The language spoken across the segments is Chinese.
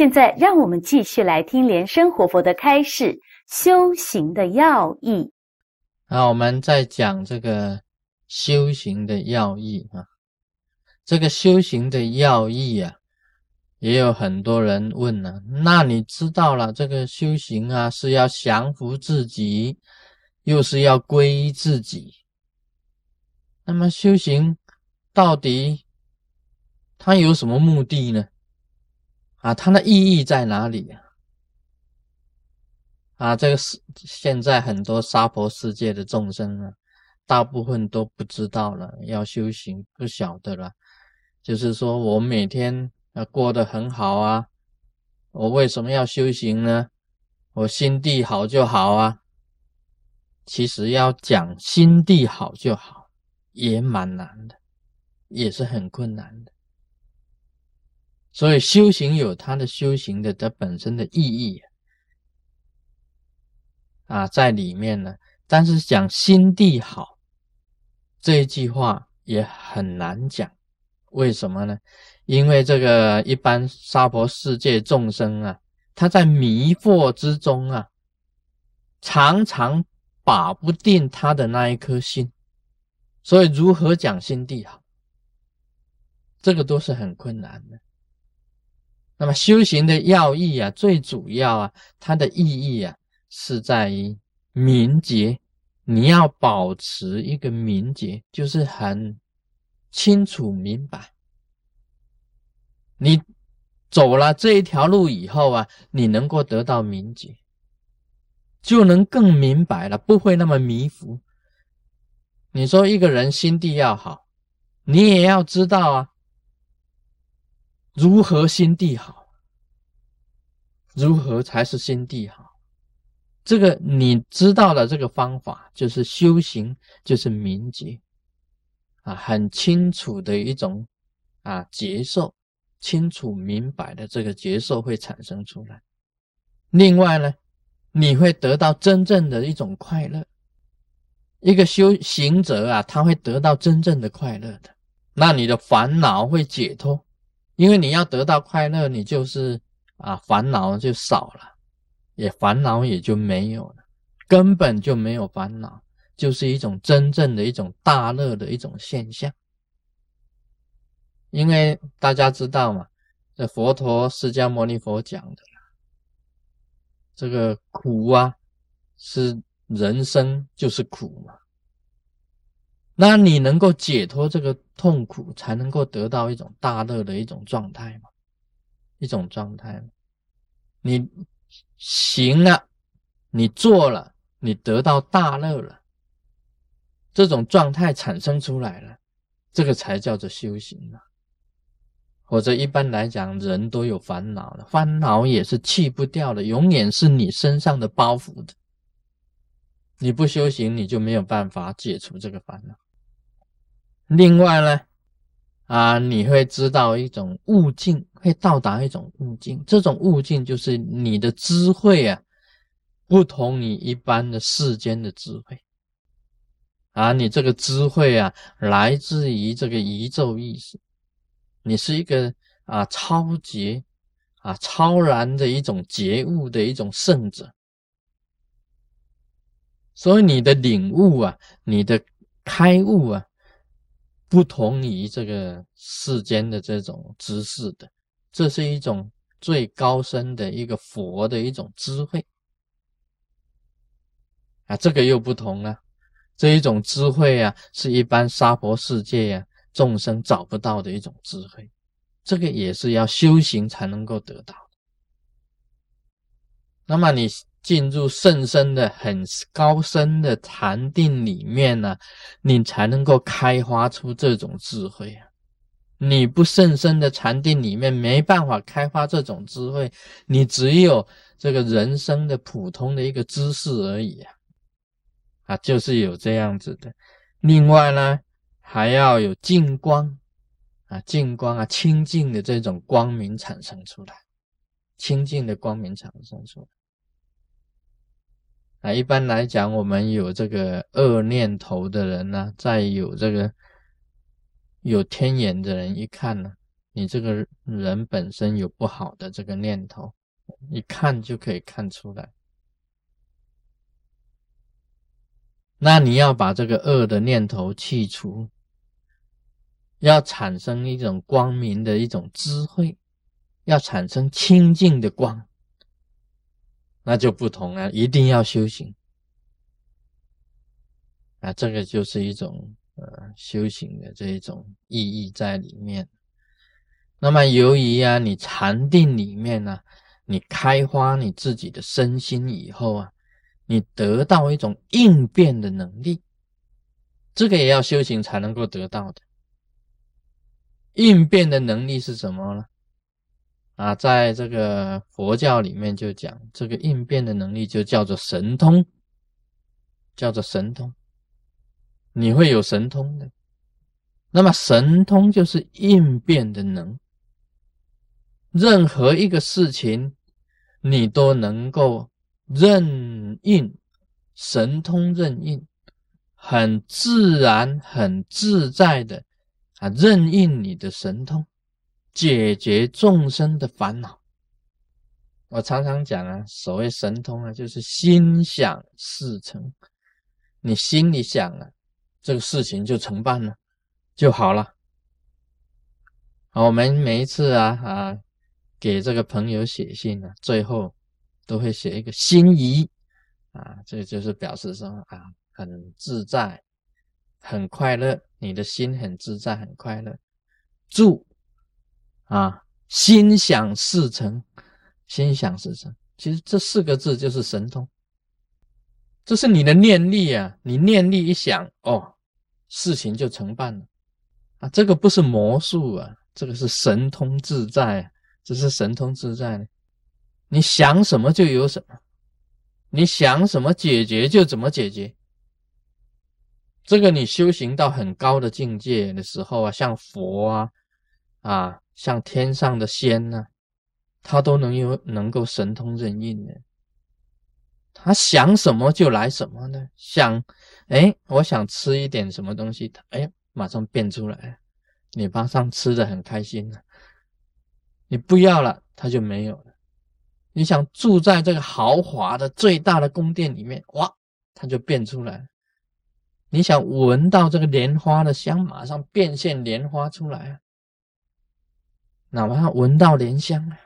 现在让我们继续来听莲生活佛的开示，修行的要义。那我们在讲这个修行的要义啊，这个修行的要义啊，也有很多人问呢。那你知道了，这个修行啊，是要降服自己，又是要皈依自己。那么修行到底它有什么目的呢？啊，它的意义在哪里啊？啊，这个是现在很多娑婆世界的众生啊，大部分都不知道了，要修行不晓得了。就是说我每天啊过得很好啊，我为什么要修行呢？我心地好就好啊。其实要讲心地好就好，也蛮难的，也是很困难的。所以修行有它的修行的它本身的意义啊，在里面呢。但是讲心地好这一句话也很难讲，为什么呢？因为这个一般娑婆世界众生啊，他在迷惑之中啊，常常把不定他的那一颗心，所以如何讲心地好，这个都是很困难的。那么修行的要义啊，最主要啊，它的意义啊，是在于明洁。你要保持一个明洁，就是很清楚明白。你走了这一条路以后啊，你能够得到明洁，就能更明白了，不会那么迷糊。你说一个人心地要好，你也要知道啊。如何心地好？如何才是心地好？这个你知道的这个方法，就是修行，就是明觉啊，很清楚的一种啊接受，清楚明白的这个接受会产生出来。另外呢，你会得到真正的一种快乐。一个修行者啊，他会得到真正的快乐的，那你的烦恼会解脱。因为你要得到快乐，你就是啊烦恼就少了，也烦恼也就没有了，根本就没有烦恼，就是一种真正的一种大乐的一种现象。因为大家知道嘛，这佛陀释迦牟尼佛讲的，这个苦啊，是人生就是苦嘛。那你能够解脱这个痛苦，才能够得到一种大乐的一种状态嘛？一种状态，你行了，你做了，你得到大乐了，这种状态产生出来了，这个才叫做修行呢。或者一般来讲，人都有烦恼的，烦恼也是去不掉的，永远是你身上的包袱的。你不修行，你就没有办法解除这个烦恼。另外呢，啊，你会知道一种悟境，会到达一种悟境。这种悟境就是你的智慧啊，不同于一般的世间的智慧。啊，你这个智慧啊，来自于这个宇宙意识，你是一个啊超绝啊超然的一种觉悟的一种圣者。所以你的领悟啊，你的开悟啊。不同于这个世间的这种知识的，这是一种最高深的一个佛的一种智慧啊，这个又不同了。这一种智慧啊，是一般娑婆世界啊众生找不到的一种智慧，这个也是要修行才能够得到。那么你。进入甚深的、很高深的禅定里面呢，你才能够开发出这种智慧啊！你不甚深的禅定里面没办法开发这种智慧，你只有这个人生的普通的一个知识而已啊！啊，就是有这样子的。另外呢，还要有净光啊，净光啊，清净的这种光明产生出来，清净的光明产生出来。啊，一般来讲，我们有这个恶念头的人呢，再有这个有天眼的人，一看呢，你这个人本身有不好的这个念头，一看就可以看出来。那你要把这个恶的念头去除，要产生一种光明的一种智慧，要产生清净的光，那就不同了，一定要修行啊！这个就是一种呃修行的这一种意义在里面。那么由于啊，你禅定里面呢，你开发你自己的身心以后啊。你得到一种应变的能力，这个也要修行才能够得到的。应变的能力是什么呢？啊，在这个佛教里面就讲，这个应变的能力就叫做神通，叫做神通。你会有神通的，那么神通就是应变的能，任何一个事情你都能够。任应，神通任应，很自然、很自在的啊，任应你的神通，解决众生的烦恼。我常常讲啊，所谓神通啊，就是心想事成。你心里想了，这个事情就成办了，就好了。我们每一次啊啊，给这个朋友写信啊，最后。都会写一个心仪啊，这就是表示说啊，很自在，很快乐，你的心很自在，很快乐。祝啊，心想事成，心想事成。其实这四个字就是神通，这是你的念力啊，你念力一想，哦，事情就成办了啊。这个不是魔术啊，这个是神通自在，这是神通自在。你想什么就有什么，你想什么解决就怎么解决。这个你修行到很高的境界的时候啊，像佛啊，啊，像天上的仙呢，他都能有能够神通任运的。他想什么就来什么呢？想，哎，我想吃一点什么东西，哎，马上变出来，你马上吃的很开心了。你不要了，他就没有了。你想住在这个豪华的最大的宫殿里面，哇，它就变出来。你想闻到这个莲花的香，马上变现莲花出来啊，哪怕闻到莲香啊。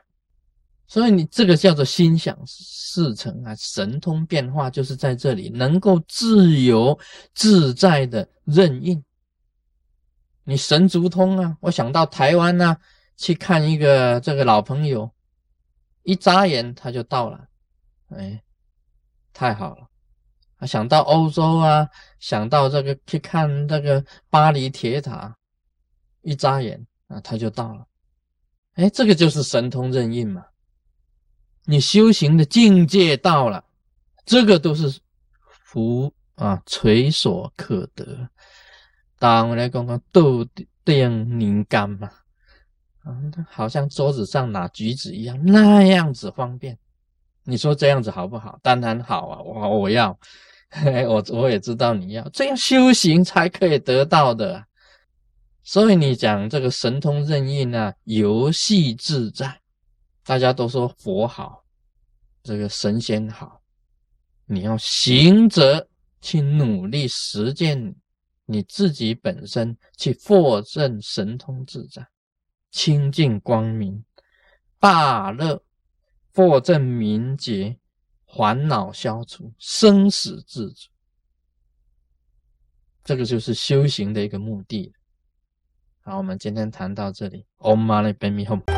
所以你这个叫做心想事成啊，神通变化就是在这里，能够自由自在的任运。你神足通啊，我想到台湾啊，去看一个这个老朋友。一眨眼他就到了，哎，太好了！啊，想到欧洲啊，想到这个去看这个巴黎铁塔，一眨眼啊他就到了，哎，这个就是神通任运嘛。你修行的境界到了，这个都是福啊，垂所可得。当我来讲讲豆电凝干嘛。啊，好像桌子上拿橘子一样，那样子方便。你说这样子好不好？当然好啊，我我要，嘿我我也知道你要这样修行才可以得到的。所以你讲这个神通任意呢，游戏自在，大家都说佛好，这个神仙好，你要行者去努力实践你自己本身，去获证神通自在。清净光明，大乐，获证明觉，烦恼消除，生死自主。这个就是修行的一个目的。好，我们今天谈到这里。Om Mani p a m e Hum。